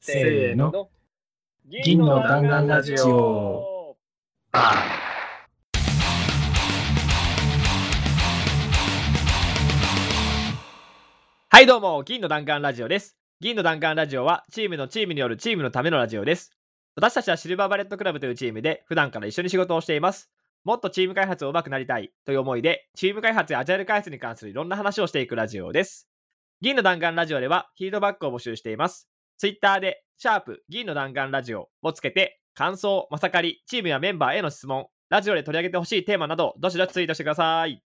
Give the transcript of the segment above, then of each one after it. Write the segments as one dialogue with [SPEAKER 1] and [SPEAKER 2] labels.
[SPEAKER 1] せーの。銀の弾丸ラジオ。
[SPEAKER 2] はいどうも、銀の弾丸ラジオです。銀の弾丸ラジオは、チームのチームによるチームのためのラジオです。私たちはシルバーバレットクラブというチームで、普段から一緒に仕事をしています。もっとチーム開発を上手くなりたいという思いで、チーム開発やアジャイル開発に関するいろんな話をしていくラジオです。銀の弾丸ラジオでは、フィードバックを募集しています。ツイッターで、シャープ銀の弾丸ラジオをつけて、感想、まさかり、チームやメンバーへの質問、ラジオで取り上げてほしいテーマなど、どしどしツイートしてください。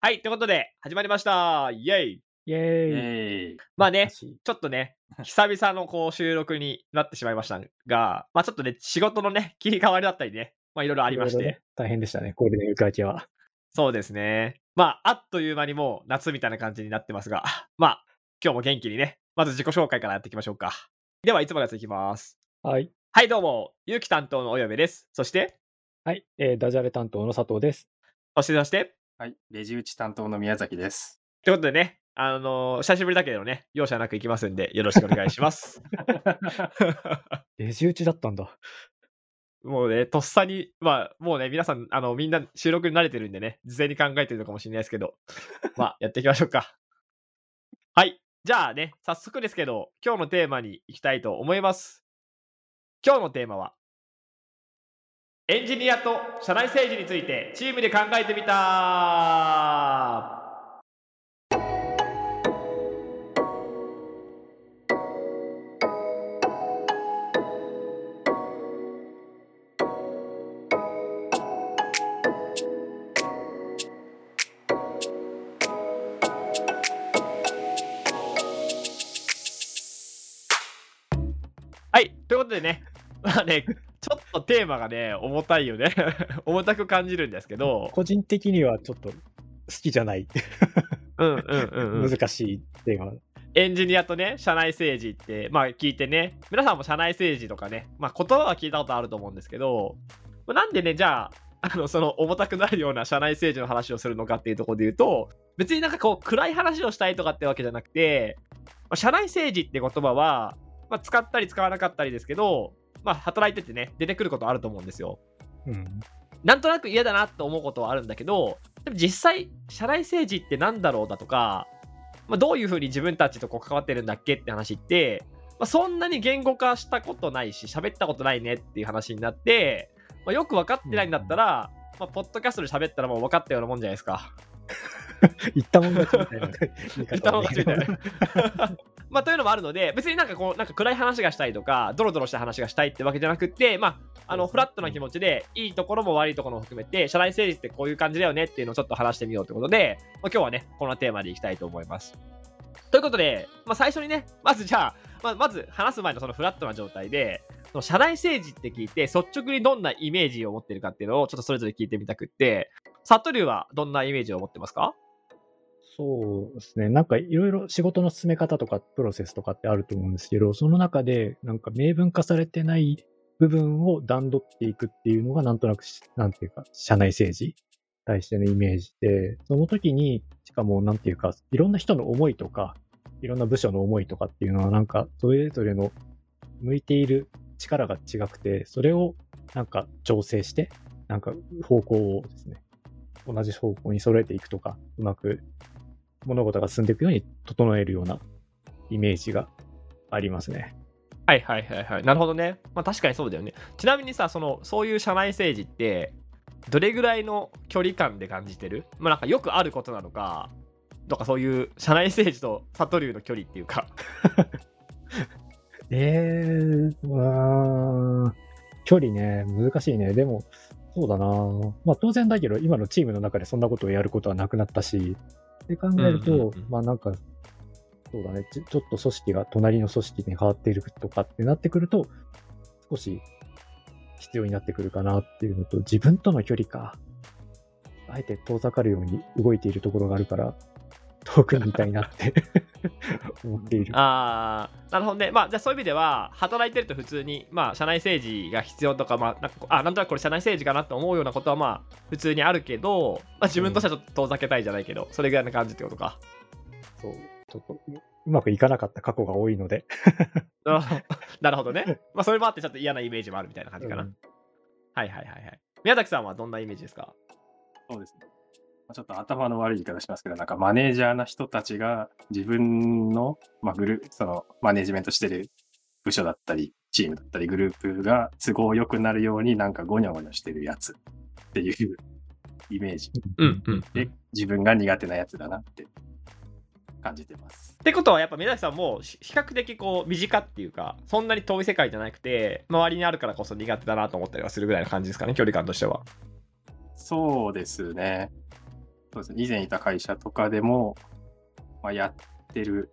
[SPEAKER 2] はい、ということで、始まりました。イェイ
[SPEAKER 1] イェーイ。
[SPEAKER 3] え
[SPEAKER 2] まあね、
[SPEAKER 1] し
[SPEAKER 2] ちょっとね、久々のこう収録になってしまいましたが、まあちょっとね、仕事のね、切り替わりだったりね、まあいろいろありまして、
[SPEAKER 1] ね大変でしたね、ゴールデンウィーク明けは。
[SPEAKER 2] そうですね。まあ、あっという間にもう夏みたいな感じになってますが、まあ、今日も元気にね、まず自己紹介からやっていきましょうか。では、いつものやついきます。
[SPEAKER 1] はい。
[SPEAKER 2] はい、どうも、ゆうき担当のおよべです。そして、
[SPEAKER 1] はい。えーダジャレ担当の佐藤です。
[SPEAKER 2] そして、そして、
[SPEAKER 3] はい、レジ打ち担当の宮崎です。
[SPEAKER 2] ということでね、あのー久しぶりだけどね、容赦なくいきますんで、よろしくお願いします。
[SPEAKER 1] レジ打ちだったんだ。
[SPEAKER 2] もうね、とっさに、まあ、もうね、皆さん、あの、みんな収録に慣れてるんでね、事前に考えてるのかもしれないですけど、まあ、やっていきましょうか。じゃあね、早速ですけど、今日のテーマに行きたいと思います。今日のテーマは、エンジニアと社内政治についてチームで考えてみたね、ちょっとテーマがね、重たいよね。重たく感じるんですけど、
[SPEAKER 1] 個人的にはちょっと好きじゃない。
[SPEAKER 2] うんうんうん、うん。
[SPEAKER 1] 難しいテーマ。
[SPEAKER 2] エンジニアとね、社内政治って、まあ聞いてね、皆さんも社内政治とかね、まあ言葉は聞いたことあると思うんですけど、まあなんでね、じゃあ、あの、その重たくなるような社内政治の話をするのかっていうところで言うと、別になんかこう暗い話をしたいとかってわけじゃなくて、まあ、社内政治って言葉は、まあ使ったり使わなかったりですけど、まあ働いててね、出てくることあると思うんですよ。
[SPEAKER 1] うん。
[SPEAKER 2] なんとなく嫌だなと思うことはあるんだけど、でも実際、社内政治ってなんだろうだとか、まあ、どういうふうに自分たちとこう関わってるんだっけって話って、まあ、そんなに言語化したことないし、喋ったことないねっていう話になって、まあ、よく分かってないんだったら、まあ、ポッドキャストで喋ったらもう分かったようなもんじゃないですか。
[SPEAKER 1] 言ったもん勝ちみたいな 言
[SPEAKER 2] った
[SPEAKER 1] 方
[SPEAKER 2] もん勝ちみたい
[SPEAKER 1] だ
[SPEAKER 2] な。まあ、というのもあるので、別になんかこう、なんか暗い話がしたいとか、ドロドロした話がしたいってわけじゃなくって、まあ、あの、フラットな気持ちで、いいところも悪いところも含めて、社内政治ってこういう感じだよねっていうのをちょっと話してみようということで、まあ、今日はね、このテーマでいきたいと思います。ということで、まあ、最初にね、まずじゃあ、まあ、まず話す前のそのフラットな状態で、その社内政治って聞いて、率直にどんなイメージを持ってるかっていうのをちょっとそれぞれ聞いてみたくって、サトリュウはどんなイメージを持ってますか？
[SPEAKER 1] そうですね。なんかいろいろ仕事の進め方とかプロセスとかってあると思うんですけど、その中でなんか明文化されてない部分を段取っていくっていうのがなんとなく、なんていうか、社内政治に対してのイメージで、その時に、しかもなんていうか、いろんな人の思いとか、いろんな部署の思いとかっていうのはなんか、それぞれの向いている力が違くて、それをなんか調整して、なんか方向をですね、同じ方向に揃えていくとか、うまく物事が進んでいくように整えるようなイメージがありますね。
[SPEAKER 2] はいはいはいはい。なるほどね。まあ確かにそうだよね。ちなみにさ、その、そういう社内政治って、どれぐらいの距離感で感じてる？まあなんかよくあることなのか、とかそういう社内政治とサトリュウの距離っていうか。
[SPEAKER 1] えー、うーん距離ね、難しいね。でも、そうだなまあ当然だけど、今のチームの中でそんなことをやることはなくなったし、って考えると、
[SPEAKER 2] うんうんうん
[SPEAKER 1] まあなんか、そうだねち、ちょっと組織が隣の組織に変わっているとかってなってくると、少し必要になってくるかなっていうのと、自分との距離か。あえて遠ざかるように動いているところがあるから、遠くにいたいなって 思っている。
[SPEAKER 2] あー、なるほどね。まあじゃあそういう意味では、働いてると普通に、まあ社内政治が必要とか、まあなんかあ、なんとなくこれ社内政治かなって思うようなことはまあ普通にあるけど、まあ自分としてはちょっと遠ざけたいじゃないけど、それぐらいの感じってことか。
[SPEAKER 1] そう、ちょっとううまくいかなかった過去が多いので、
[SPEAKER 2] あなるほどね。まあ、それもあってちょっと嫌なイメージもあるみたいな感じかな。
[SPEAKER 1] うん
[SPEAKER 2] はいはいはいはい。宮崎さんはどんなイメージですか？
[SPEAKER 3] そうですね。まあちょっと頭の悪い言い方しますけど、なんかマネージャーな人たちが自分の、まあ、グルそのマネージメントしてる部署だったり、チームだったり、グループが都合良くなるようになんかゴニョゴニョしてるやつっていう イメージ
[SPEAKER 2] うんうん。
[SPEAKER 3] で、自分が苦手なやつだなって感じてます。
[SPEAKER 2] ってことはやっぱ宮崎さんもし比較的こう身近っていうかそんなに遠い世界じゃなくて周りにあるからこそ苦手だなと思ったりはするぐらいの感じですかね距離感としては。
[SPEAKER 3] そうですね。そうですね。以前いた会社とかでも、まあ、やってる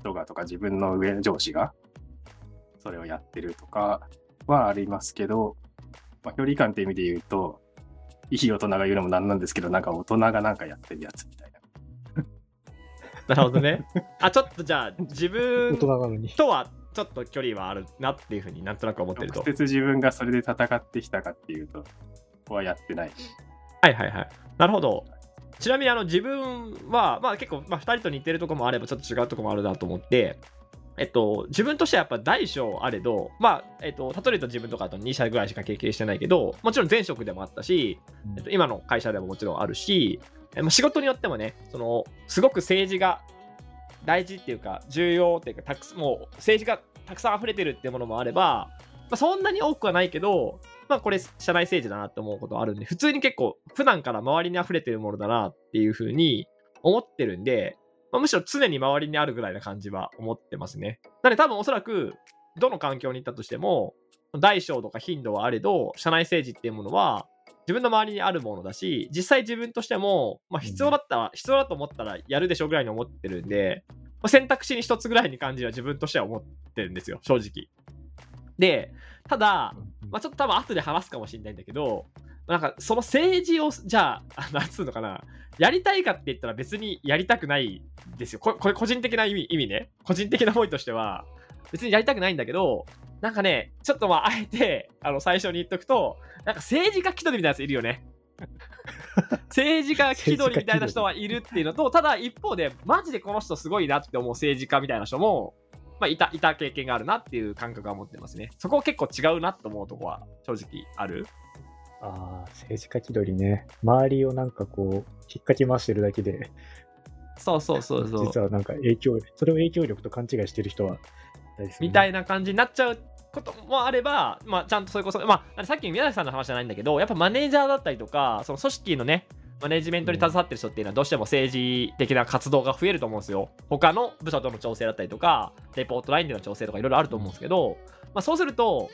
[SPEAKER 3] 人がとか、自分の上の上司が、それをやってるとかはありますけど、まあ、距離感って意味で言うと、いい大人が言うのもなんなんですけど、なんか大人がなんかやってるやつみたいな。
[SPEAKER 2] なるほどね。あちょっとじゃあ 自
[SPEAKER 1] 大
[SPEAKER 2] 分。とはちょっと距離はあるなっていうふうになんとなく思ってると
[SPEAKER 3] 直。接自分がそれで戦ってきたかっていうと、ここはやってない。
[SPEAKER 2] はいはいはい。なるほど。ちなみにあの自分は、まあ、結構、まあ、2人と似てるところもあればちょっと違うところもあるなと思って、えっと、自分としてはやっぱ大小あれど、まあえっと、例えると自分とかだと2社ぐらいしか経験してないけど、もちろん前職でもあったし、えっと、今の会社でももちろんあるし、えまあ仕事によってもね、そのすごく政治が大事っていうか、重要っていうか、たくさんもう政治がたくさん溢れてるっていうものもあれば、まあ、そんなに多くはないけど、まあこれ社内政治だなって思うことあるんで、普通に結構普段から周りに溢れてるものだなっていうふうに思ってるんで、まあ、むしろ常に周りにあるぐらいな感じは思ってますね。なので多分おそらく、どの環境に行ったとしても、大小とか頻度はあれど、社内政治っていうものは、自分の周りにあるものだし、実際自分としても、まあ、必要だったら、必要だと思ったらやるでしょうぐらいに思ってるんで、まあ、選択肢に一つぐらいに感じは自分としては思ってるんですよ、正直。で、ただ、まあ、ちょっと多分後で話すかもしれないんだけど、なんかその政治を、じゃあ、あなんつうのかな、やりたいかって言ったら別にやりたくないですよ。これ、これ個人的な意味意味ね。個人的な思いとしては、別にやりたくないんだけど、なんかね、ちょっとまあ、あえて、あの、最初に言っとくと、なんか政治家気取りみたいなやついるよね。政治家気取りみたいな人はいるっていうのと、ただ一方で、マジでこの人すごいなって思う政治家みたいな人も、まあ、いた、いた経験があるなっていう感覚は持ってますね。そこ結構違うなと思うとこは正直ある。
[SPEAKER 1] ああ、政治家気取りね。周りをなんかこう、引っかき回してるだけで、
[SPEAKER 2] そうそうそうそう。
[SPEAKER 1] 実はなんか影響、それを影響力と勘違いしてる人は、
[SPEAKER 2] みた
[SPEAKER 1] い
[SPEAKER 2] いな感じになっちゃうこともあれば、まあ、ちゃんとそれこそ、まあ、さっきの宮崎さんの話じゃないんだけど、やっぱマネージャーだったりとか、その組織のね、マネジメントに携わってる人っていうのはどうしても政治的な活動が増えると思うんですよ。他の部署との調整だったりとか、レポートラインでの調整とかいろいろあると思うんですけど、まあ、そうすると、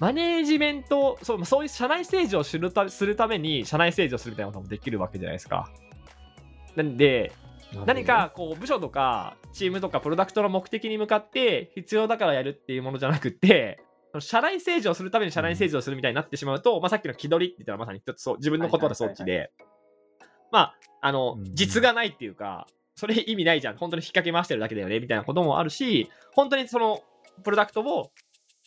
[SPEAKER 2] マネージメント、そうそういう社内政治をするたするために社内政治をするみたいなこともできるわけじゃないですか。なんで、何かこう部署とかチームとかプロダクトの目的に向かって必要だからやるっていうものじゃなくって社内政治をするために社内政治をするみたいになってしまうと、まあ、さっきの気取りって言ったらまさに一つそう自分の言葉で装置でまああの
[SPEAKER 1] うん
[SPEAKER 2] 実がないっていうかそれ意味ないじゃん本当に引っ掛け回してるだけだよねみたいなこともあるし本当にそのプロダクトを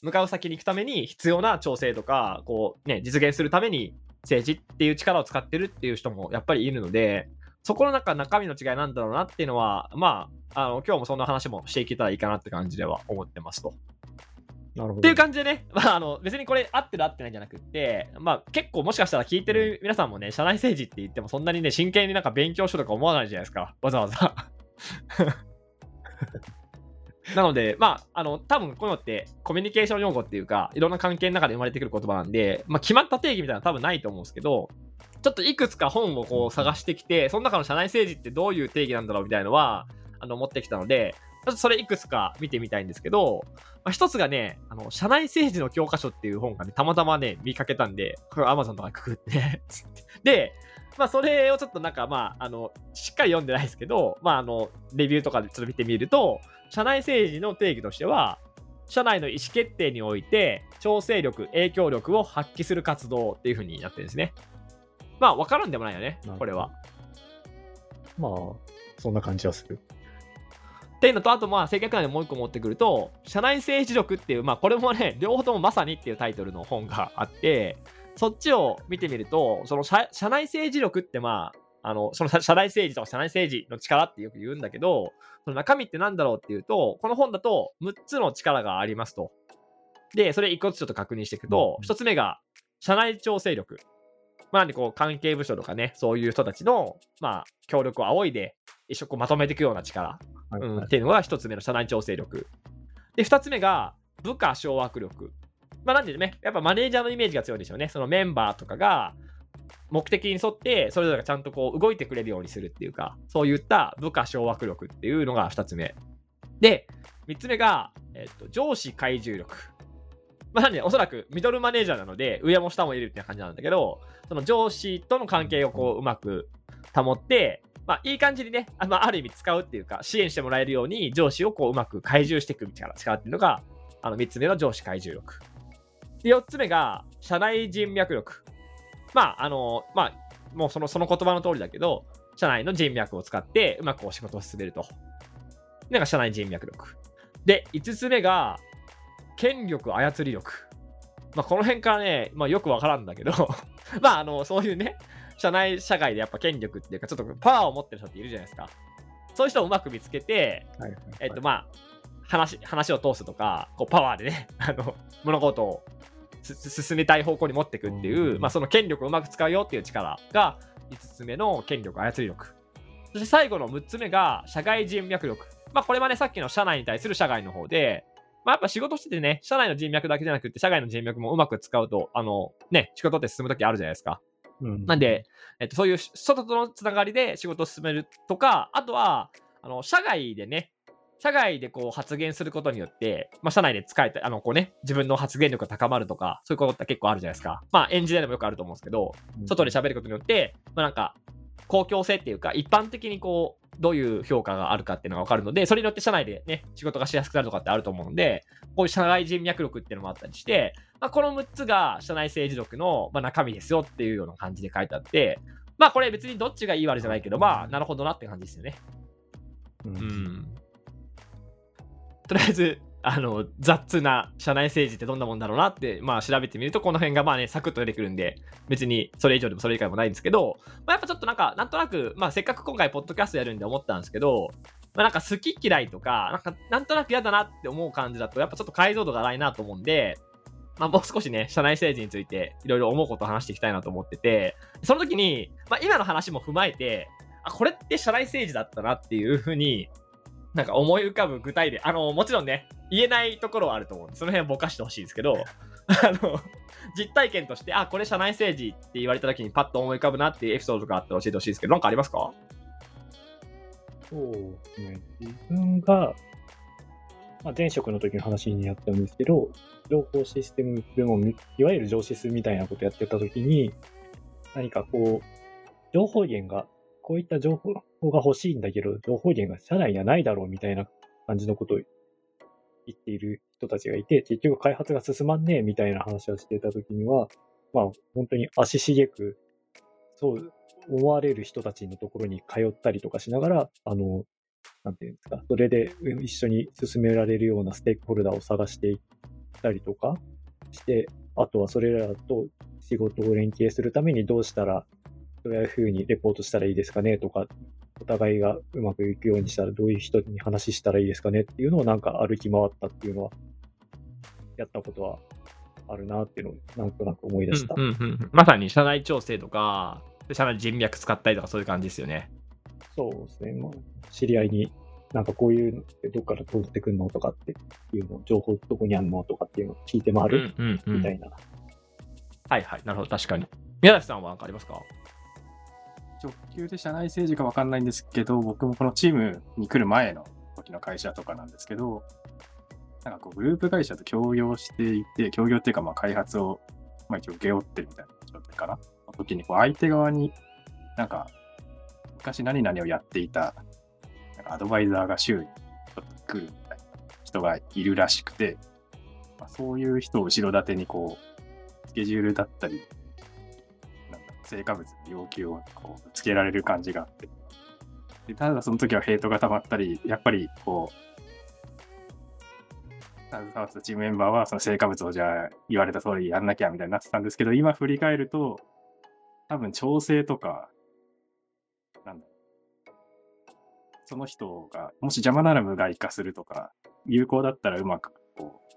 [SPEAKER 2] 向かう先に行くために必要な調整とかこうね実現するために政治っていう力を使ってるっていう人もやっぱりいるのでそこの中中身の違いなんだろうなっていうのはまああの今日もそんな話もしていけたらいいかなって感じでは思ってますと。っていう感じでね、まあ、あの別にこれ合ってる合ってないんじゃなくって、まあ、結構もしかしたら聞いてる皆さんもね、社内政治って言ってもそんなにね、真剣になんか勉強書とか思わないじゃないですか、わざわざ。なので、まあ、あの、多分こういうのってコミュニケーション用語っていうか、いろんな関係の中で生まれてくる言葉なんで、まあ、決まった定義みたいなのは多分ないと思うんですけど、ちょっといくつか本をこう探してきて、その中の社内政治ってどういう定義なんだろうみたいなのは、あの、持ってきたので、ちょっとそれいくつか見てみたいんですけど、まあ、一つがね、あの、社内政治の教科書っていう本がね、たまたまね、見かけたんで、これ Amazon とかにくくって で、まあ、それをちょっとなんか、まあ、あの、しっかり読んでないですけど、まあ、あの、レビューとかでちょっと見てみると、社内政治の定義としては、社内の意思決定において、調整力、影響力を発揮する活動っていう風になってるんですね。まあ、わからんでもないよねこれは。
[SPEAKER 1] まあ、そんな感じはする。
[SPEAKER 2] っていうのと、あとまあ、正確なんでもう一個持ってくると、社内政治力っていう、まあ、これもね、両方ともまさにっていうタイトルの本があって、そっちを見てみると、その社社内政治力ってまあ、あの、その社 社内政治とか社内政治の力ってよく言うんだけど、その中身ってなんだろうっていうと、この本だと6つの力がありますと。で、それ一個ずつちょっと確認していくと、
[SPEAKER 1] うん
[SPEAKER 2] 一つ目が、社内調整力。まあ、なんでこう、関係部署とかね、そういう人たちの、まあ、協力を仰いで、一緒にこうまとめていくような力、うん、
[SPEAKER 1] はいはい
[SPEAKER 2] っていうのが一つ目の社内調整力。で、二つ目が、部下掌握力。まあ、なんでね、やっぱマネージャーのイメージが強いんでしょうね。そのメンバーとかが、目的に沿って、それぞれがちゃんとこう動いてくれるようにするっていうか、そういった部下掌握力っていうのが2つ目。で、3つ目が、えっと、上司懐柔力。まあ、なんで、おそらくミドルマネージャーなので、上も下もいるって感じなんだけど、その上司との関係をこううまく保って、まあ、いい感じにね、あ,、まあ、ある意味使うっていうか、支援してもらえるように、上司をこううまく懐柔していく力力っていうのが、あの3つ目の上司懐柔力。で、4つ目が、社内人脈力。まあ、あの、まあ、もうそのその言葉の通りだけど、社内の人脈を使ってうまくお仕事を進めると。なんか社内人脈力。で、5つ目が、権力操り力。まあ、この辺からね、まあ、よくわからんだけど、まあ、あの、そういうね、社内社会でやっぱ権力っていうか、ちょっとパワーを持ってる人っているじゃないですか。そういう人をうまく見つけて、
[SPEAKER 1] はいはい
[SPEAKER 2] えっと、まあ、話、話を通すとか、こう、パワーでね、あの、物事を進めたい方向に持っていくっていう、
[SPEAKER 1] うん
[SPEAKER 2] まあ、その権力をうまく使うよっていう力が5つ目の権力操り力。そして最後の6つ目が社外人脈力。まあ、これはね、さっきの社内に対する社外の方で、まあ、やっぱ仕事しててね、社内の人脈だけじゃなくて、社外の人脈もうまく使うと、あの、ね、仕事って進むときあるじゃないですか。
[SPEAKER 1] うん
[SPEAKER 2] なんで、えっと、そういう外とのつながりで仕事を進めるとか、あとは、あの、社外でね、社外でこう発言することによって、まあ、社内で使えた、あの、こうね、自分の発言力が高まるとか、そういうことって結構あるじゃないですか。まあ、エンジニアでもよくあると思うんですけど、外で喋ることによって、まあ、なんか、公共性っていうか、一般的にこう、どういう評価があるかっていうのが分かるので、それによって社内でね、仕事がしやすくなるとかってあると思うので、こういう社外人脈力っていうのもあったりして、まあ、この6つが社内政治力の、まあ、中身ですよっていうような感じで書いてあって、まあこれ別にどっちがいい悪いじゃないけど、まあなるほどなって感じですよね。
[SPEAKER 1] うん
[SPEAKER 2] うん。とりあえず、あの、雑な社内政治ってどんなもんだろうなって、まあ調べてみると、この辺がまあね、サクッと出てくるんで、別にそれ以上でもそれ以下でもないんですけど、まあやっぱちょっとなんか、なんとなく、まあせっかく今回ポッドキャストやるんで思ったんですけど、まあなんか好き嫌いとか、なんかなんとなく嫌だなって思う感じだと、やっぱちょっと解像度がないなと思うんで、まあもう少しね、社内政治についていろいろ思うことを話していきたいなと思ってて、その時に、まあ今の話も踏まえて、あ、これって社内政治だったなっていうふうに、なんか思い浮かぶ具体で、あの、もちろんね、言えないところはあると思う、その辺ぼかしてほしいですけど、あの、実体験として、あ、これ社内政治って言われた時にパッと思い浮かぶなっていうエピソードがあったら教えてほしいですけど、なんかありますか？
[SPEAKER 1] そうですね。自分が、まあ、前職の時の話になったんですけど、情報システム部門、いわゆる上シスみたいなことやってた時に、何かこう、情報源が、こういった情報が欲しいんだけど、情報源が社内にはないだろうみたいな感じのことを言っている人たちがいて、結局開発が進まんねえみたいな話をしてた時には、まあ本当に足しげく、そう思われる人たちのところに通ったりとかしながら、あの、なんていうんですか、それで一緒に進められるようなステークホルダーを探していったりとかして、あとはそれらと仕事を連携するためにどうしたら、どういうふうにレポートしたらいいですかねとか、お互いがうまくいくようにしたらどういう人に話したらいいですかねっていうのをなんか歩き回ったっていうのは、やったことはあるなっていうのをなんとなく思い出した。
[SPEAKER 2] うんうんうんまさに社内調整とか、社内人脈使ったりとかそういう感じですよね。
[SPEAKER 1] そうですね。まあ、知り合いに、なんかこういうのってどっから通ってくんのとかっていうの、情報どこにあんのとかっていうのを聞いて回る
[SPEAKER 2] うんうんうん
[SPEAKER 1] みたいな。
[SPEAKER 2] はいはい、なるほど、確かに。宮崎さんは何かありますか？
[SPEAKER 3] 直球で社内政治かわかんないんですけど、僕もこのチームに来る前の時の会社とかなんですけど、なんかこうグループ会社と協業していて、協業っていうかまあ開発を、まあ、一応請け負ってるみたいな状態かな。の時にこう相手側になんか昔何々をやっていたなんかアドバイザーが週にちょっと来るみたいな人がいるらしくて、まあ、そういう人を後ろ盾にこう、スケジュールだったり、成果物の要求をこうつけられる感じがあって。でただその時はヘイトが溜まったり、やっぱりこう、携わってたチームメンバーはその成果物をじゃあ言われた通りやんなきゃみたいになってたんですけど、今振り返ると、多分調整とか、なんだその人が、もし邪魔なら無害化するとか、有効だったらうまくこう、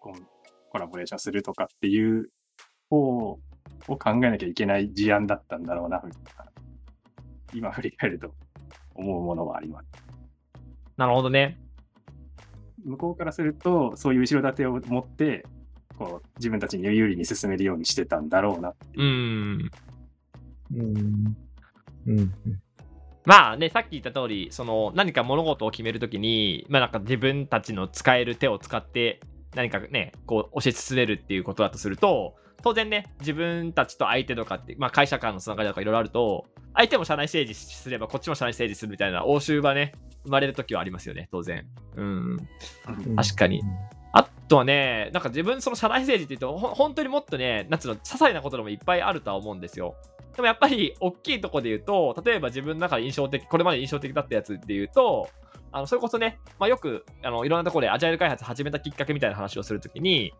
[SPEAKER 3] コンコラボレーションするとかっていう方を考えなきゃいけない事案だったんだろうな、今振り返ると思うものはあります。
[SPEAKER 2] なるほどね。
[SPEAKER 3] 向こうからすると、そういう後ろ盾を持って、こう自分たちに有利に進めるようにしてたんだろうなっていう
[SPEAKER 2] う。ん。
[SPEAKER 1] うん。うん。
[SPEAKER 2] まあね、さっき言った通り、その何か物事を決めるときに、まあなんか自分たちの使える手を使って何かね、こう推し進めるっていうことだとすると、当然ね、自分たちと相手とかって、まあ会社間のつながりとかいろいろあると、相手も社内政治すればこっちも社内政治するみたいな応酬がね、生まれるときはありますよね、当然。うん。確かに。あとはね、なんか自分その社内政治って言うと、ほ本当にもっとね、なんつうの、些細なことでもいっぱいあるとは思うんですよ。でもやっぱり大きいところで言うと、例えば自分の中で印象的、これまで印象的だったやつっていうと、あのそれこそね、まあ、よくあのいろんなところでアジャイル開発始めたきっかけみたいな話をするときに、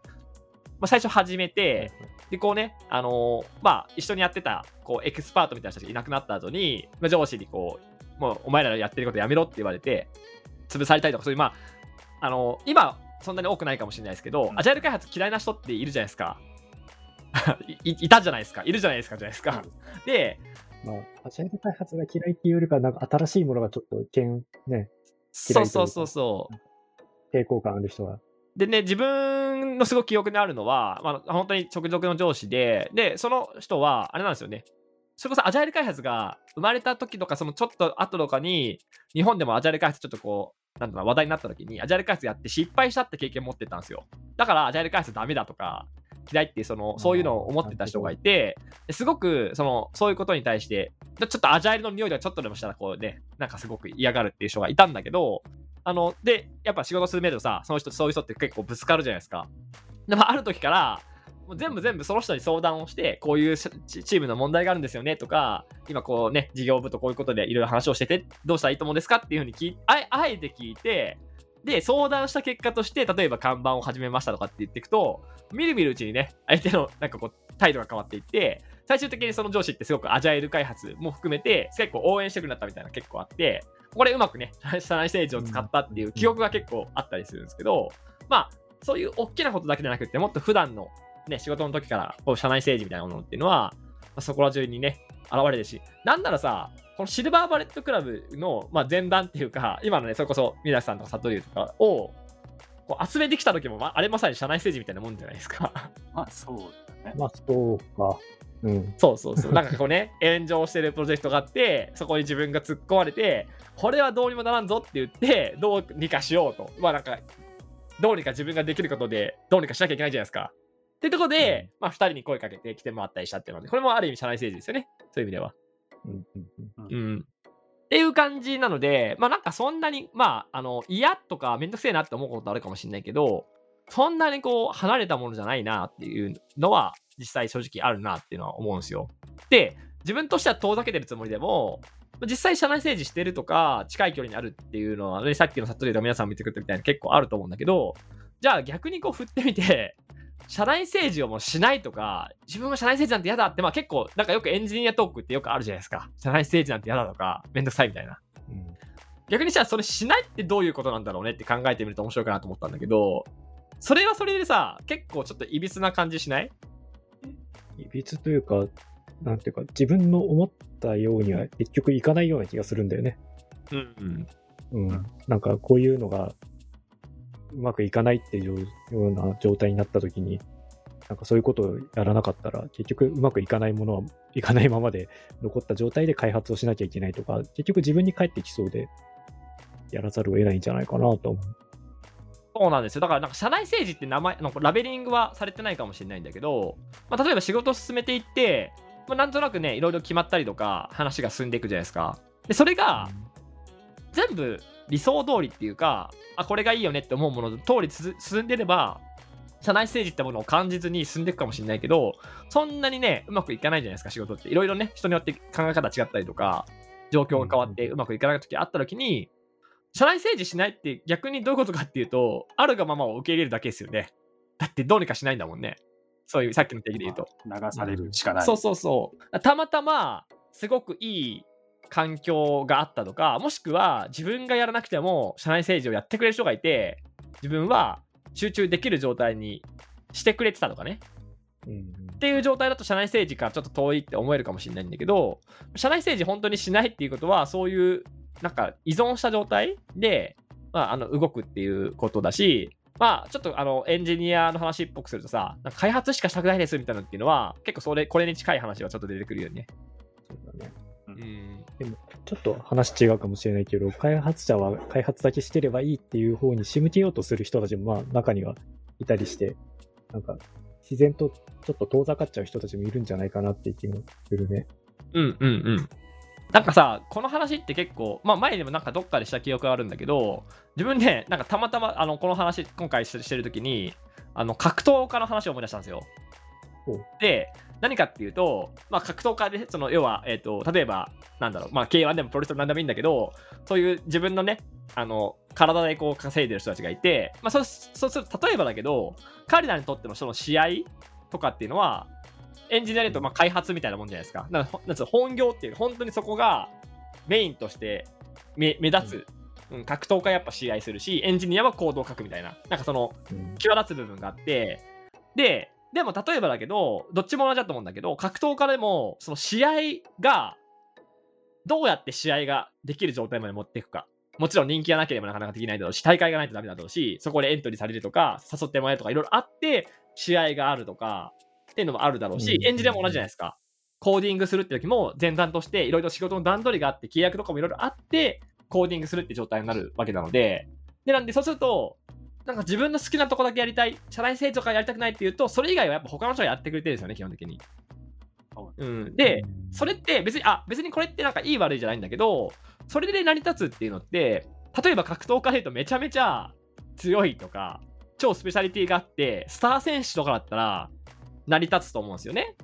[SPEAKER 2] まあ、最初始めて、で、こうね、あのーまあ、一緒にやってた、こう、エクスパートみたいな人がいなくなった後に、まあ、上司にこう、もう、お前らやってることやめろって言われて、潰されたりとか、そういう、まあ、あのー今、そんなに多くないかもしれないですけど、
[SPEAKER 3] うん
[SPEAKER 2] アジャイル開発嫌いな人っているじゃないですか。いいいたじゃないですか。いるじゃないですか、じゃないですか。で、
[SPEAKER 1] まあ、アジャイル開発が嫌いっていうよりか、なんか新しいものがちょっと、けん、ね、
[SPEAKER 2] そうそうそうそう。
[SPEAKER 1] 抵抗感ある人は。
[SPEAKER 2] でね、自分のすごく記憶にあるのは、まあ、本当に直属の上司で、で、その人は、あれなんですよね。それこそアジャイル開発が生まれた時とか、そのちょっと後とかに、日本でもアジャイル開発ちょっとこう、なんだろうな話題になった時に、アジャイル開発やって失敗したって経験持ってたんですよ。だから、アジャイル開発ダメだとか、嫌いってその、そういうのを思ってた人がいて、ですごく、その、そういうことに対して、ちょっとアジャイルの匂いがちょっとでもしたら、こうね、なんかすごく嫌がるっていう人がいたんだけど、あの、で、やっぱ仕事する上でさ、その人、そういう人って結構ぶつかるじゃないですか。でも、ある時から、もう全部全部その人に相談をして、こういうチームの問題があるんですよねとか、今こうね、事業部とこういうことでいろいろ話をしてて、どうしたらいいと思うんですかっていうふうに聞あえあえて聞いて、で、相談した結果として、例えば看板を始めましたとかって言っていくと、みるみるうちにね、相手のなんかこう、態度が変わっていって、最終的にその上司ってすごくアジャイル開発も含めて、結構応援してくれたみたいな結構あって、これうまくね、社内政治を使ったっていう記憶が結構あったりするんですけど、まあ、そういう大きなことだけじゃなくて、もっと普段のね、仕事の時から、こう、社内政治みたいなものっていうのは、まあ、そこら中にね、現れるし、なんならさ、このシルバーバレットクラブの、まあ、前段っていうか、今のね、それこそ、皆さんとか佐藤優とかを、こう集めてきた時も、まあ、あれまさに社内政治みたいなもんじゃないですか。
[SPEAKER 3] まあ、そうだね。
[SPEAKER 1] まあ、そうか。うん。
[SPEAKER 2] そうそうそう。なんかこうね、炎上してるプロジェクトがあって、そこに自分が突っ込まれて、これはどうにもならんぞって言って、どうにかしようと。まあなんか、どうにか自分ができることで、どうにかしなきゃいけないじゃないですか。ってとこで、まあ二人に声かけて来てもらったりしたっていうので、これもある意味社内政治ですよね。そういう意味では。
[SPEAKER 1] うんうんうん
[SPEAKER 2] うん。っていう感じなので、まあなんかそんなに、まあ、あの、嫌とかめんどくせえなって思うことあるかもしれないけど、そんなにこう、離れたものじゃないなっていうのは、実際正直あるなっていうのは思うんですよ。で、自分としては遠ざけてるつもりでも、実際社内政治してるとか、近い距離にあるっていうのは、ね、さっきのサトリーと皆さん見てくれたみたいに結構あると思うんだけど、じゃあ逆にこう振ってみて、社内政治をもうしないとか、自分は社内政治なんて嫌だって、まあ結構、なんかよくエンジニアトークってよくあるじゃないですか。社内政治なんて嫌だとか、めんどくさいみたいな。
[SPEAKER 1] うん
[SPEAKER 2] 逆にじゃあそれしないってどういうことなんだろうねって考えてみると面白いかなと思ったんだけど、それはそれでさ、結構ちょっといびつな感じしない？
[SPEAKER 1] いびつというか、なんていうか、自分の思ったようには結局いかないような気がするんだよね。
[SPEAKER 2] うん。
[SPEAKER 1] うん。
[SPEAKER 3] うん
[SPEAKER 1] なんかこういうのがうまくいかないっていうような状態になった時に、なんかそういうことをやらなかったら、結局うまくいかないものはいかないままで残った状態で開発をしなきゃいけないとか、結局自分に返ってきそうで、やらざるを得ないんじゃないかなと思う。
[SPEAKER 2] そうなんですよ。だから、なんか社内政治って名前、なんかラベリングはされてないかもしれないんだけど、まあ、例えば仕事を進めていって、まあ、なんとなくね、いろいろ決まったりとか、話が進んでいくじゃないですか。で、それが、全部理想通りっていうか、あ、これがいいよねって思うものの通り進んでれば、社内政治ってものを感じずに進んでいくかもしれないけど、そんなにね、うまくいかないじゃないですか、仕事って。いろいろね、人によって考え方違ったりとか、状況が変わってうまくいかない時あった時に、社内政治しないって逆にどういうことかっていうと、あるがままを受け入れるだけですよね。だってどうにかしないんだもんね。そういう、さっきの定義で言うと。
[SPEAKER 3] 流されるしかない。
[SPEAKER 2] そうそうそう。たまたま、すごくいい環境があったとか、もしくは自分がやらなくても社内政治をやってくれる人がいて、自分は集中できる状態にしてくれてたとかね。
[SPEAKER 1] うん
[SPEAKER 2] っていう状態だと社内政治からちょっと遠いって思えるかもしれないんだけど、社内政治本当にしないっていうことは、そういうなんか依存した状態で、まあ、あの動くっていうことだし、まあ、ちょっとあのエンジニアの話っぽくするとさ、なんか開発しかしたくないですみたいなのっていうのは、結構それこれに近い話がちょっと出てくるよね。
[SPEAKER 1] そうだね。
[SPEAKER 2] うん。
[SPEAKER 1] ちょっと話違うかもしれないけど、開発者は開発だけしてればいいっていう方に仕向けようとする人たちもまあ中にはいたりして、なんか自然とちょっと遠ざかっちゃう人たちもいるんじゃないかなっていう気もするね。
[SPEAKER 2] うんうんうん。なんかさ、この話って結構、まあ前でもなんかどっかでした記憶があるんだけど、自分でなんかたまたまあのこの話、今回してるときに、あの格闘家の話を思い出したんですよ。で、何かっていうと、まあ格闘家で、その要は、えっ、と、例えば、なんだろう、まあ K1 でもプロレスでもなんでもいいんだけど、そういう自分のね、あの、体でこう稼いでる人たちがいて、まあそうそうすると、例えばだけど、彼らにとってのその試合とかっていうのは、エンジニアリングとまあ開発みたいなもんじゃないですか。なんか本業っていう、本当にそこがメインとして目目立つ、うん、格闘家やっぱ試合するし、エンジニアはコードを書くみたいな、なんかその
[SPEAKER 1] うん
[SPEAKER 2] 際立つ部分があって、で、でも例えばだけど、どっちも同じだと思うんだけど、格闘家でも、その試合が、どうやって試合ができる状態まで持っていくか。もちろん人気がなければなかなかできないだろうし、大会がないとダメだろうし、そこでエントリーされるとか、誘ってもらえるとか、いろいろあって、試合があるとか、っていうのもあるだろうし、
[SPEAKER 1] うん。
[SPEAKER 2] エンジニアも同じじゃないですか。コーディングするって時も前段として、いろいろ仕事の段取りがあって、契約とかもいろいろあって、コーディングするって状態になるわけなので、で、なんで、そうすると、なんか自分の好きなとこだけやりたい、社内政治とかやりたくないっていうと、それ以外はやっぱ他の人がやってくれてるんですよね、基本的に。うん、で、それって別に、あ、別にこれってなんかいい悪いじゃないんだけど、それで成り立つっていうのって、例えば格闘家で言うとめちゃめちゃ強いとか、超スペシャリティがあって、スター選手とかだったら成り立つと思うんですよね。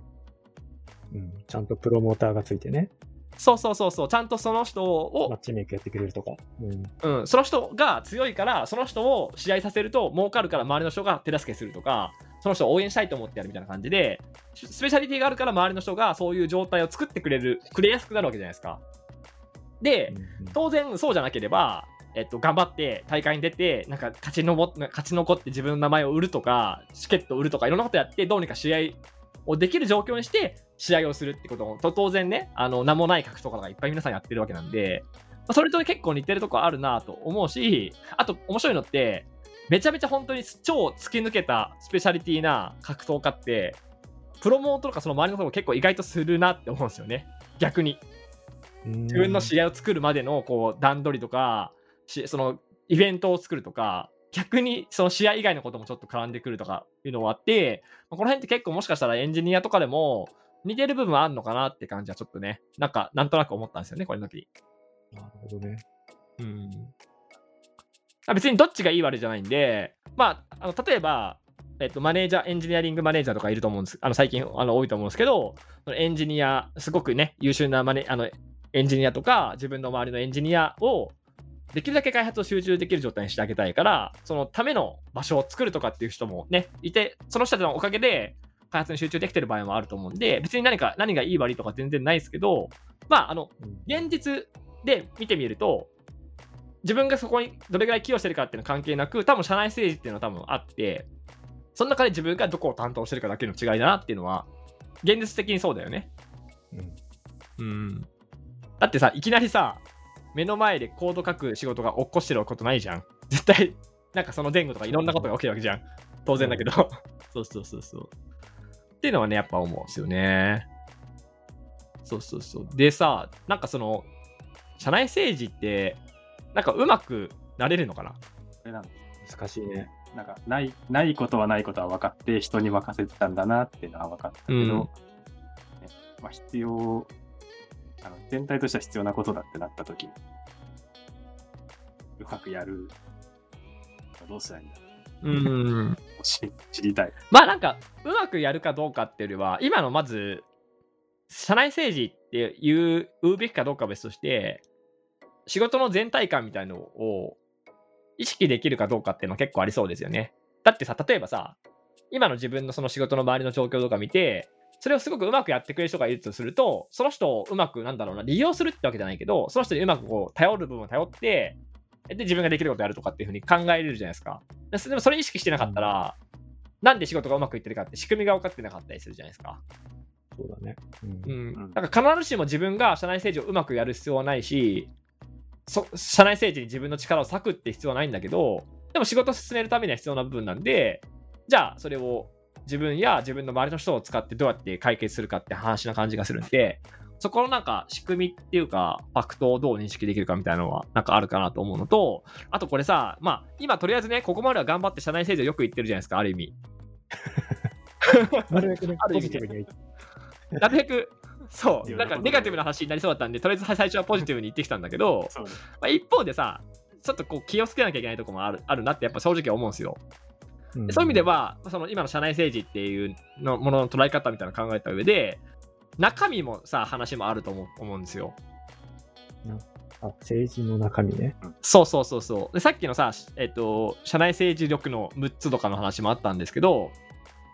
[SPEAKER 1] うんちゃんとプロモーターがついてね、
[SPEAKER 2] そうそうそうそう、ちゃんとその人を
[SPEAKER 1] マッチメイクやってくれるとか。うん
[SPEAKER 2] うん、その人が強いから、その人を試合させると儲かるから周りの人が手助けするとか、その人を応援したいと思ってやるみたいな感じで、スペシャリティがあるから周りの人がそういう状態を作ってくれる、くれやすくなるわけじゃないですか。で、当然そうじゃなければ、えっと、頑張って大会に出て、なんか勝ちのぼ勝ち残って自分の名前を売るとか、チケットを売るとか、いろんなことやって、どうにか試合をできる状況にして、試合をするってことも、と当然ね、あの名もない格闘家がいっぱい皆さんやってるわけなんで、それと結構似てるとこあるなと思うし、あと面白いのって、めちゃめちゃ本当に超突き抜けたスペシャリティな格闘家って、プロモートとかその周りのことも結構意外とするなって思うんですよね。逆に。
[SPEAKER 1] 自
[SPEAKER 2] 分の試合を作るまでのこう段取りとかしそのイベントを作るとか逆にその試合以外のこともちょっと絡んでくるとかいうのもあって、まあこの辺って結構もしかしたらエンジニアとかでも似てる部分あるのかなって感じはちょっとねなんかなんとなく思ったんですよねこれの時
[SPEAKER 1] なるほどね。
[SPEAKER 2] うんあ別にどっちがいい悪いじゃないんでまああの例えばえっと、マネージャー、エンジニアリングマネージャーとかいると思うんです。あの最近あの多いと思うんですけど、エンジニア、すごくね、優秀なマネあのエンジニアとか、自分の周りのエンジニアをできるだけ開発を集中できる状態にしてあげたいから、そのための場所を作るとかっていう人もね、いて、その人たちのおかげで開発に集中できてる場合もあると思うんで、別に何か、何がいい悪いとか全然ないですけど、まあ、あの、
[SPEAKER 1] うん
[SPEAKER 2] 現実で見てみると、自分がそこにどれぐらい寄与してるかっていうのは関係なく、多分社内政治っていうのは多分あって、その中で自分がどこを担当してるかだけの違いだなっていうのは、現実的にそうだよね。
[SPEAKER 1] うん
[SPEAKER 2] うん。だってさ、いきなりさ、目の前でコード書く仕事が落っこしてることないじゃん。絶対、なんかその前後とかいろんなことが起きるわけじゃん。当然だけど。そうそうそうそう。っていうのはね、やっぱ思うんですよね。そうそうそう。でさ、なんかその、社内政治って、なんかうまくなれるのかな？
[SPEAKER 1] 難しいね。
[SPEAKER 3] なんかないないことはないことは分かって人に任せてたんだなっていうのは分かったけど、
[SPEAKER 2] うん
[SPEAKER 3] ねまあ、必要あの全体としては必要なことだってなった時にうまくやるどうしたらいいんだろ
[SPEAKER 2] うん。
[SPEAKER 3] う知知りたい。
[SPEAKER 2] まあなんか、うまくやるかどうかっていうよりは、今のまず、社内政治っていう言うべきかどうかは別として、仕事の全体感みたいのを意識できるかどうかっていうのは結構ありそうですよね。だってさ、例えばさ、今の自分のその仕事の周りの状況とか見て、それをすごくうまくやってくれる人がいるとすると、その人をうまく、なんだろうな、利用するってわけじゃないけど、その人にうまくこう頼る部分を頼って、で、自分ができることやるとかっていうふうに考えれるじゃないですか。ででもそれ意識してなかったら、なんで仕事がうまくいってるかって仕組みが分かってなかったりするじゃないですか。
[SPEAKER 1] そうだね。
[SPEAKER 2] う
[SPEAKER 1] うん。
[SPEAKER 2] ん。だから必ずしも自分が社内政治をうまくやる必要はないし、そ社内政治に自分の力を割くって必要はないんだけど、でも仕事を進めるためには必要な部分なんで、じゃあそれを自分や自分の周りの人を使ってどうやって解決するかって話な感じがするんで、そこのなんか仕組みっていうか、ファクトをどう認識できるかみたいなのはなんかあるかなと思うのと、あとこれさ、まあ今とりあえずね、ここまでは頑張って社内政治をよく言ってるじゃないですか、ある意味。
[SPEAKER 1] なるべくね、
[SPEAKER 2] なるべく、そう、なんかネガティブな話になりそうだったんで、とりあえず最初はポジティブに言ってきたんだけど。まあ、一方でさ、ちょっとこう気をつけなきゃいけないところもあるあるなってやっぱ正直思うんですよ。
[SPEAKER 1] うん
[SPEAKER 2] そういう意味では、その今の社内政治っていうのものの捉え方みたいなのを考えた上で、中身もさ、話もあると思う思うんですよ。
[SPEAKER 1] あ、政治の中身ね。
[SPEAKER 2] そうそうそうそう。でさっきのさ、えっと、社内政治力の6つとかの話もあったんですけど、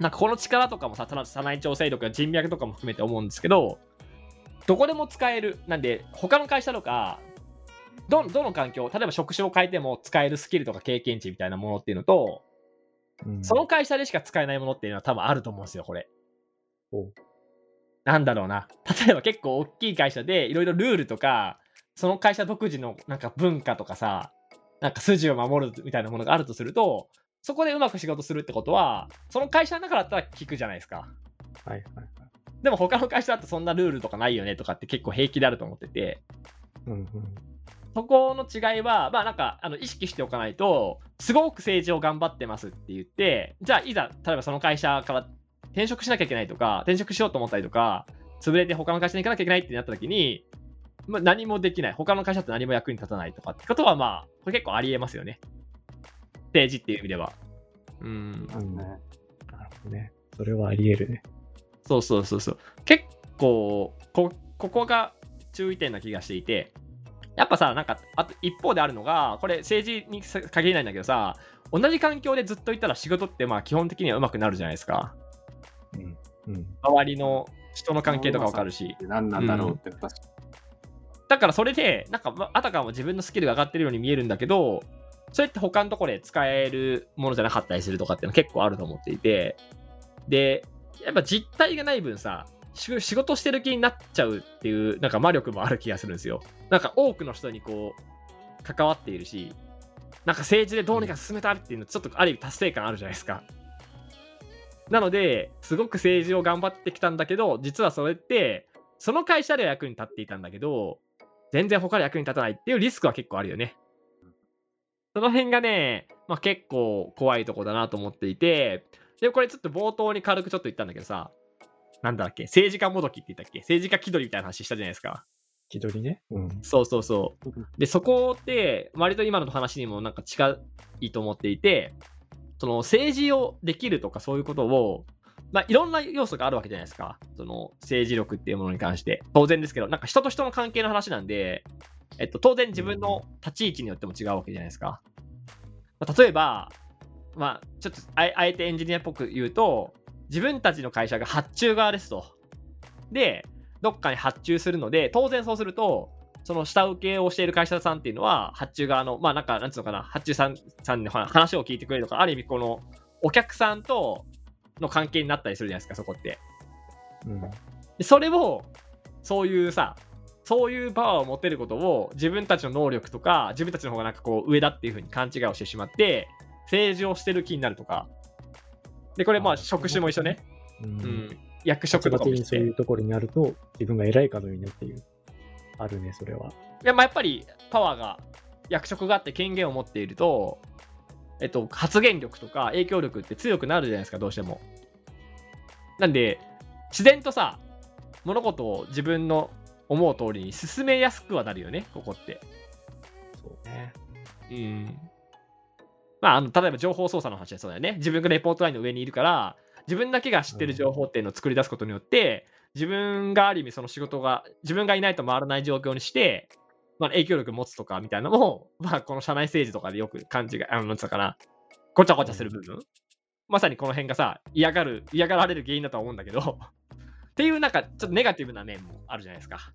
[SPEAKER 2] なんかこの力とかもさ、ただ社内調整力や人脈とかも含めて思うんですけど、どこでも使える。なんで、他の会社とか、どどの環境、例えば職種を変えても使えるスキルとか経験値みたいなものっていうのと、
[SPEAKER 1] うん
[SPEAKER 2] その会社でしか使えないものっていうのは多分あると思うんですよ、これ。
[SPEAKER 1] お
[SPEAKER 2] なんだろうな。例えば結構大きい会社でいろいろルールとか、その会社独自のなんか文化とかさ、なんか筋を守るみたいなものがあるとすると、そこでうまく仕事するってことは、その会社の中だったら聞くじゃないですか。
[SPEAKER 1] はいはいはい。
[SPEAKER 2] でも他の会社だとそんなルールとかないよねとかって結構平気であると思ってて、
[SPEAKER 1] うんうん。
[SPEAKER 2] そこの違いは、まあなんか、あの意識しておかないと、すごく政治を頑張ってますって言って、じゃあいざ、例えばその会社から転職しなきゃいけないとか、転職しようと思ったりとか、潰れて他の会社に行かなきゃいけないってなった時に、まあ、何もできない。他の会社って何も役に立たないとかってことは、まあ、これ結構ありえますよね。政治っていう意味では。うん。
[SPEAKER 1] なるほどね。それはあり得るね。
[SPEAKER 2] そうそうそうそう。結構こ、ここが注意点な気がしていて、やっぱさ、なんか、あと一方であるのが、これ政治に限らないんだけどさ、同じ環境でずっといたら仕事ってまあ基本的には上手くなるじゃないですか。
[SPEAKER 1] うん。うん。
[SPEAKER 2] 周りの人の関係とかわかるし。
[SPEAKER 3] 何なんだろうって、確か
[SPEAKER 2] だからそれで、なんか、まあたかも自分のスキルが上がってるように見えるんだけど、それって他のところで使えるものじゃなかったりするとかっていうの結構あると思っていて、で、やっぱ実体がない分さ、し仕事してる気になっちゃうっていう、なんか魔力もある気がするんですよ。なんか多くの人にこう、関わっているし、なんか政治でどうにか進めたっていうの、ちょっとある意味達成感あるじゃないですか。なので、すごく政治を頑張ってきたんだけど、実はそれって、その会社では役に立っていたんだけど、全然他で役に立たないっていうリスクは結構あるよね。その辺がね、まあ、結構怖いとこだなと思っていて、で、これちょっと冒頭に軽くちょっと言ったんだけどさ、なんだっけ、政治家もどきって言ったっけ？政治家気取りみたいな話したじゃないですか。
[SPEAKER 1] 気取りね。うん。
[SPEAKER 2] そうそうそう。で、そこって、割と今の話にもなんか近いと思っていて、その政治をできるとかそういうことを、まあ、いろんな要素があるわけじゃないですか。その政治力っていうものに関して。当然ですけど、なんか人と人の関係の話なんで、えっと、当然自分の立ち位置によっても違うわけじゃないですか。まあ例えば、まあ、ちょっとあえあえてエンジニアっぽく言うと、自分たちの会社が発注側ですと。で、どっかに発注するので、当然そうすると、その下請けをしている会社さんっていうのは、発注側の、まあなんか、なんつうのかな、発注さんさんの話を聞いてくれるとか、ある意味この、お客さんとの関係になったりするじゃないですか、そこって。
[SPEAKER 1] うん。
[SPEAKER 2] でそれを、そういうさ、そういうパワーを持てることを自分たちの能力とか、自分たちの方がなんかこう上だっていう風に勘違いをしてしまって、政治をしてる気になるとか。で、これまあ
[SPEAKER 1] あ
[SPEAKER 2] 職種も一緒ね。
[SPEAKER 1] う。
[SPEAKER 2] うんん。役職とかも。
[SPEAKER 1] そういうところになると、自分が偉いかのようになっている。あるね、それは。
[SPEAKER 2] いやまあやっぱりパワーが役職があって権限を持っていると、えっと、発言力とか影響力って強くなるじゃないですかどうしてもなんで自然とさ物事を自分の思う通りに進めやすくはなるよねここって
[SPEAKER 1] そうね。
[SPEAKER 2] うんまああの例えば情報操作の話はそうだよね自分がレポートラインの上にいるから自分だけが知ってる情報っていうのを作り出すことによって、自分がある意味その仕事が自分がいないと回らない状況にして、まあ、影響力持つとかみたいなのも、まあ、この社内政治とかでよく感じが、あの、なんつうのかな、ごちゃごちゃする部分、まさにこの辺がさ、嫌がる、嫌がられる原因だとは思うんだけど、っていうなんか、ちょっとネガティブな面もあるじゃないですか。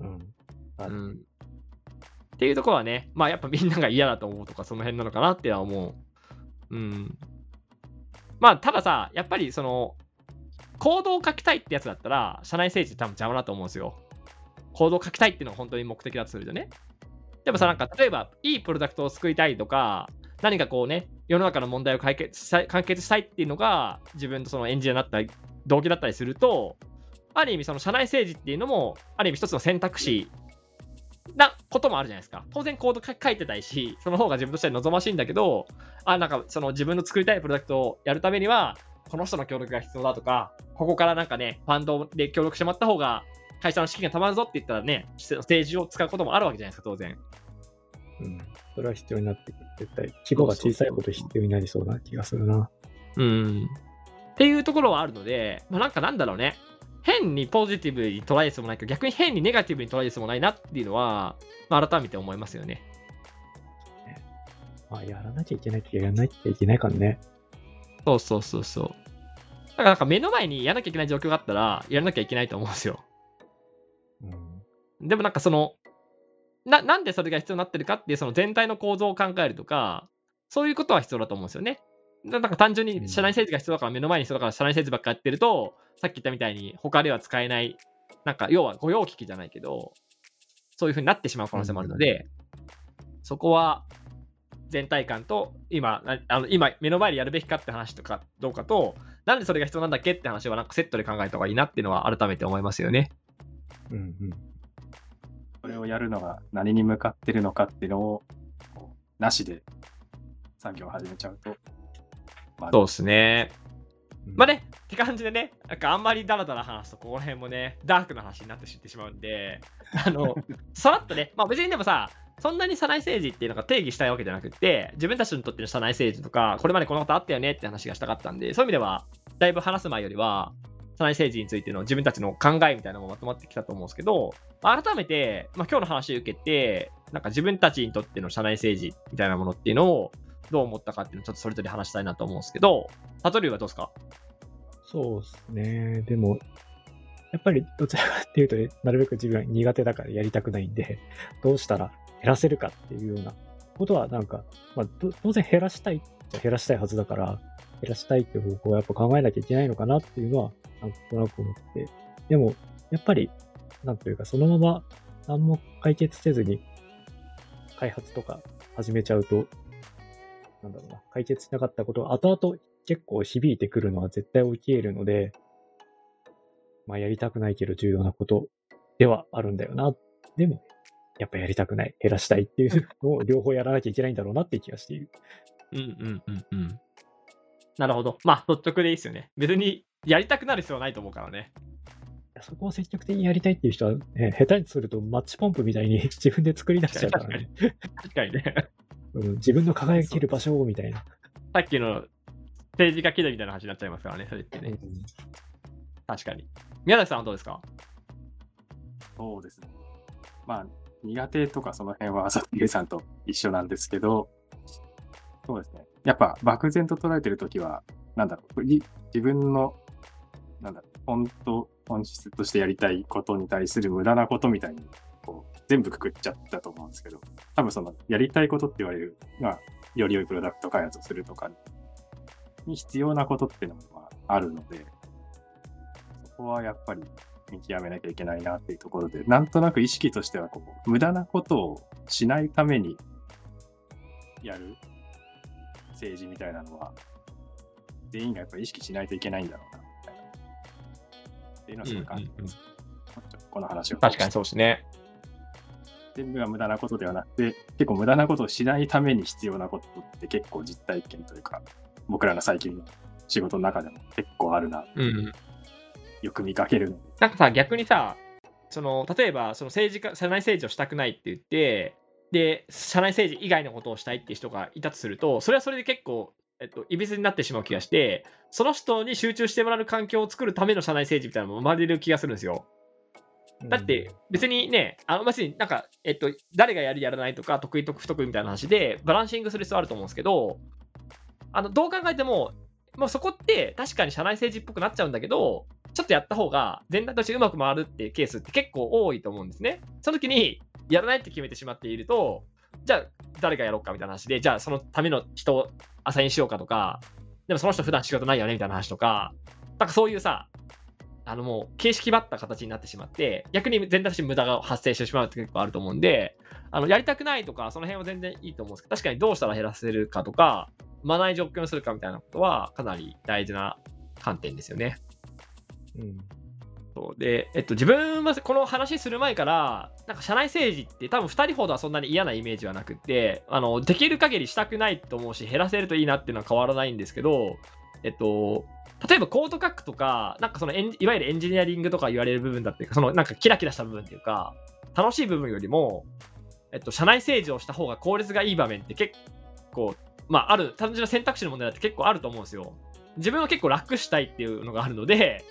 [SPEAKER 1] うん。あ
[SPEAKER 2] うん。っていうところはね、まあやっぱみんなが嫌だと思うとか、その辺なのかなっては思う。うん。まあ、たださ、やっぱりその、コードを書きたいってやつだったら、社内政治って多分邪魔だと思うんですよ。コードを書きたいっていうのが本当に目的だとするとね。でもさ、なんか例えば、いいプロダクトを作りたいとか、何かこうね、世の中の問題を解決したい解決したいっていうのが、自分のそのエンジニアになった、動機だったりすると、ある意味、その社内政治っていうのも、ある意味一つの選択肢なこともあるじゃないですか。当然コード書いてたいし、その方が自分としては望ましいんだけど、あ、なんかその自分の作りたいプロダクトをやるためには、この人の協力が必要だとか、ここからなんかね、ファンドで協力してもらった方が、会社の資金が貯まるぞって言ったらね、ステージを使うこともあるわけじゃないですか、当然。
[SPEAKER 1] うん。それは必要になってくる。絶対。規模が小さいほど必要になりそうな気がするな。
[SPEAKER 2] うん。っていうところはあるので、まあ、なんかなんだろうね。変にポジティブに捉える必要もないけど、逆に変にネガティブに捉える必要もないなっていうのは、まあ、改めて思いますよね。
[SPEAKER 1] まあ、やらなきゃいけないときはやらなきゃいけないからね。
[SPEAKER 2] そうそうそうそう。だからなんか目の前にやらなきゃいけない状況があったら、やらなきゃいけないと思うんですよ。
[SPEAKER 1] うん。
[SPEAKER 2] でもなんかその、な、なんでそれが必要になってるかっていうその全体の構造を考えるとか、そういうことは必要だと思うんですよね。だなんか単純に社内政治が必要だから目の前に必要だから社内政治ばっかやってると、さっき言ったみたいに他では使えない、なんか要は御用聞きじゃないけど、そういう風になってしまう可能性もあるので、そこは全体感と今、なあの今目の前でやるべきかって話とかどうかと、なんでそれが必要なんだっけって話はなんかセットで考えた方がいいなっていうのは改めて思いますよね。
[SPEAKER 1] うんうん。
[SPEAKER 3] それをやるのが何に向かってるのかっていうのを、こうなしで作業を始めちゃうと、まあ、
[SPEAKER 2] そうですね。
[SPEAKER 1] うん
[SPEAKER 2] まあ。ね、って感じでね、なんかあんまりダラダラ話すと、ここら辺もね、ダークな話になって知ってしまうんで、あの、さらっとね、まあ別にでもさ、そんなに社内政治っていうのが定義したいわけじゃなくて、自分たちにとっての社内政治とか、これまでこのことあったよねって話がしたかったんで、そういう意味では、だいぶ話す前よりは、社内政治についての自分たちの考えみたいなのもまとまってきたと思うんですけど、まあ改めて、まあ、今日の話を受けて、なんか自分たちにとっての社内政治みたいなものっていうのをどう思ったかっていうのをちょっとそれぞれ話したいなと思うんですけど、サトリュはどうですか？
[SPEAKER 1] そうですね。でも、やっぱりどちらかっていうと、なるべく自分は苦手だからやりたくないんで、どうしたら減らせるかっていうようなことは、なんか、まあ、当然減らしたいっちゃ減らしたいはずだから、減らしたいっていう方向はやっぱ考えなきゃいけないのかなっていうのは、なんとなく思って。でも、やっぱり、なんというか、そのまま何も解決せずに、開発とか始めちゃうと、なんだろうな、解決しなかったことが後々結構響いてくるのは絶対起き得るので、まあやりたくないけど重要なことではあるんだよな。でも、やっぱやりたくない、減らしたいっていうのを両方やらなきゃいけないんだろうなって気がしている。
[SPEAKER 2] うんうんうんうん。なるほど。まあ、率直でいいですよね。別にやりたくなる必要はないと思うからね。
[SPEAKER 1] そこを積極的にやりたいっていう人は、ね、下手にするとマッチポンプみたいに 自分で作り出しちゃうからね。
[SPEAKER 2] 確かにね。
[SPEAKER 1] うん、自分の輝ける場所をみたいな。
[SPEAKER 2] さっきの政治家気取りみたいな話になっちゃいますからね、それってね。確かに。宮崎さんはどうですか？
[SPEAKER 3] そうですね。まあ、苦手とかその辺は朝日さんと一緒なんですけど、そうですね。やっぱ漠然と捉えてるときは、なんだろう、り自分の、なんだろう、本当、本質としてやりたいことに対する無駄なことみたいに、全部くくっちゃったと思うんですけど、多分その、やりたいことって言われる、まあ、より良いプロダクト開発をするとかに必要なことっていうのはあるので、そこはやっぱり見極めなきゃいけないなっていうところで、なんとなく意識としてはこう、無駄なことをしないためにやる政治みたいなのは、全員がやっぱり意識しないといけないんだろうな、みたいな。っていうのはすごい感じます。この話を。
[SPEAKER 2] 確かにそうですね。
[SPEAKER 3] 全部が無駄なことではなくて、結構無駄なことをしないために必要なことって結構実体験というか、僕らの最近の仕事の中でも結構あるな、
[SPEAKER 2] うん。
[SPEAKER 3] よく見かける。
[SPEAKER 2] なんかさ、逆にさ、その例えばその政治家、社内政治をしたくないって言って、で、社内政治以外のことをしたいっていう人がいたとすると、それはそれで結構、えっと、いびつになってしまう気がして、その人に集中してもらえる環境を作るための社内政治みたいなのも生まれる気がするんですよ。だって別にね、あの別になんか、えっと、誰がやるやらないとか、得意と不得意みたいな話で、バランシングする必要あると思うんですけど、あのどう考えても、もうそこって確かに社内政治っぽくなっちゃうんだけど、ちょっとやった方が全体としてうまく回るっていうケースって結構多いと思うんですね。その時に、やらないって決めてしまっていると、じゃあ誰がやろうかみたいな話で、じゃあそのための人をアサインしようかとか、でもその人普段仕事ないよねみたいな話とか、なんかそういうさ、あのもう形式ばった形になってしまって、逆に全体として無駄が発生してしまうって結構あると思うんで、あのやりたくないとか、その辺は全然いいと思うんですけど、確かにどうしたら減らせるかとか、生まない状況にするかみたいなことは、かなり大事な観点ですよね。
[SPEAKER 1] うん。
[SPEAKER 2] そうで、えっと、自分はこの話する前から、なんか社内政治って多分2人ほどはそんなに嫌なイメージはなくって、あの、できる限りしたくないと思うし、減らせるといいなっていうのは変わらないんですけど、えっと、例えばコード書くとか、なんかそのエンいわゆるエンジニアリングとか言われる部分だっていうか、そのなんかキラキラした部分っていうか、楽しい部分よりも、えっと、社内政治をした方が効率がいい場面って結構、まあ、ある、単純な選択肢の問題だって結構あると思うんですよ。自分は結構楽したいっていうのがあるので、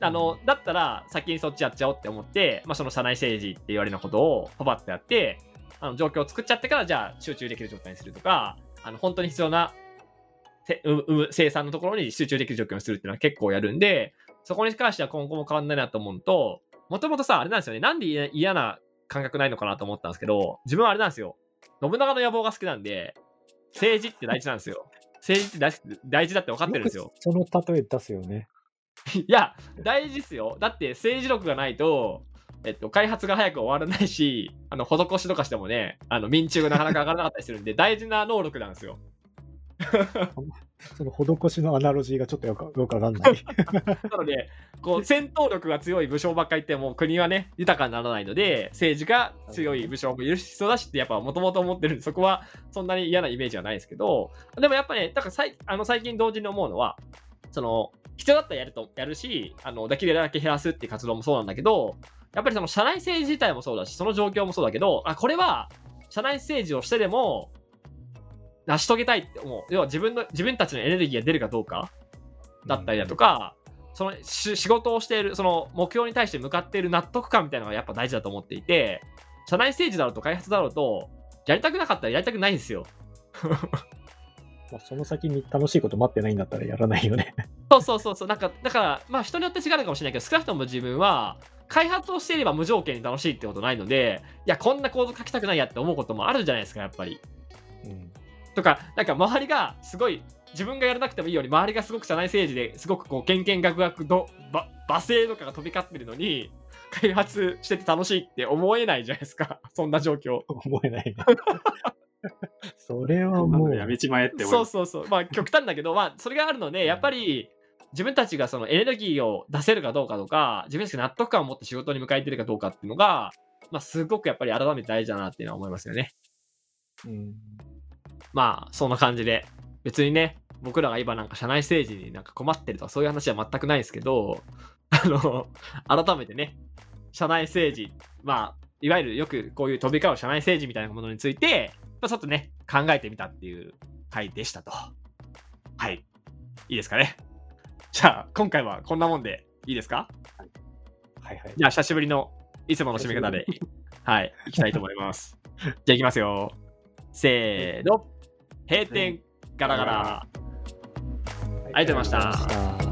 [SPEAKER 2] あの、だったら先にそっちやっちゃおうって思って、まあ、その社内政治って言われるようなことをパパってやって、あの状況を作っちゃってから、じゃあ集中できる状態にするとか、あの本当に必要な生産のところに集中できる状況にするっていうのは結構やるんで、そこに関しては今後も変わんないなと思うのと、もともとさ、あれなんですよね、なんで嫌嫌な感覚ないのかなと思ったんですけど、自分はあれなんですよ、信長の野望が好きなんで、政治って大事なんですよ。政治って大事だって分かってるんですよ。
[SPEAKER 1] くその例え出すよね。
[SPEAKER 2] いや、大事ですよ。だって政治力がないと、えっと、開発が早く終わらないし、あの、施しとかしてもね、あの、民中がなかなか上がらなかったりするんで、大事な能力なんですよ。
[SPEAKER 1] その施しのアナロジーがちょっとよくよくわかんない。
[SPEAKER 2] なので、こう、戦闘力が強い武将ばっかりいても、国はね、豊かにならないので、政治が強い武将もいる必要だしって、やっぱもともと思ってるんで、そこはそんなに嫌なイメージはないですけど、でもやっぱね、だからさいあの最近同時に思うのは、その、必要だったらやると、やるし、あの、できるだけ減らすっていう活動もそうなんだけど、やっぱりその社内政治自体もそうだし、その状況もそうだけど、あ、これは、社内政治をしてでも、成し遂げたいって思う。要は自分の、自分たちのエネルギーが出るかどうかだったりだとか、そのし仕事をしている、その目標に対して向かっている納得感みたいなのがやっぱ大事だと思っていて、社内政治だろうと開発だろうと、やりたくなかったらやりたくないんですよ。
[SPEAKER 1] まあ、その先に楽しいこと待ってないんだったらやらないよね。
[SPEAKER 2] そうそうそうそう。なんか、だから、まあ人によって違うのかもしれないけど、少なくとも自分は、開発をしていれば無条件に楽しいってことないので、いや、こんなコード書きたくないやって思うこともあるじゃないですか、やっぱり。
[SPEAKER 1] うん。
[SPEAKER 2] とか、なんか周りがすごい、自分がやらなくてもいいように、周りがすごく社内政治ですごくこう、けんけんがくがくど、ば、罵声とかが飛び交ってるのに、開発してて楽しいって思えないじゃないですか、そんな状況。
[SPEAKER 1] 思えないね。それはもう、
[SPEAKER 3] やめちまえって思
[SPEAKER 2] そうそうそう。まあ極端だけど、まあそれがあるので、やっぱり自分たちがそのエネルギーを出せるかどうかとか、自分たちが納得感を持って仕事に向かえてるかどうかっていうのが、まあすごくやっぱり改めて大事だなっていうのは思いますよね。
[SPEAKER 1] うん。
[SPEAKER 2] まあそんな感じで、別にね、僕らが今なんか社内政治になんか困ってるとかそういう話は全くないですけど、あの、改めてね、社内政治、まあ、いわゆるよくこういう飛び交う社内政治みたいなものについて、まあ、ちょっとね、考えてみたっていう回でしたと。はい。いいですかね。じゃあ、今回はこんなもんでいいですか？
[SPEAKER 1] はいはい。
[SPEAKER 2] じゃあ、久しぶりのいつもの締め方で、はい、いきたいと思います。じゃあ、いきますよ。せーの。閉店ガラガラ。
[SPEAKER 1] あ
[SPEAKER 2] りがとうございました。
[SPEAKER 1] ありがとうございました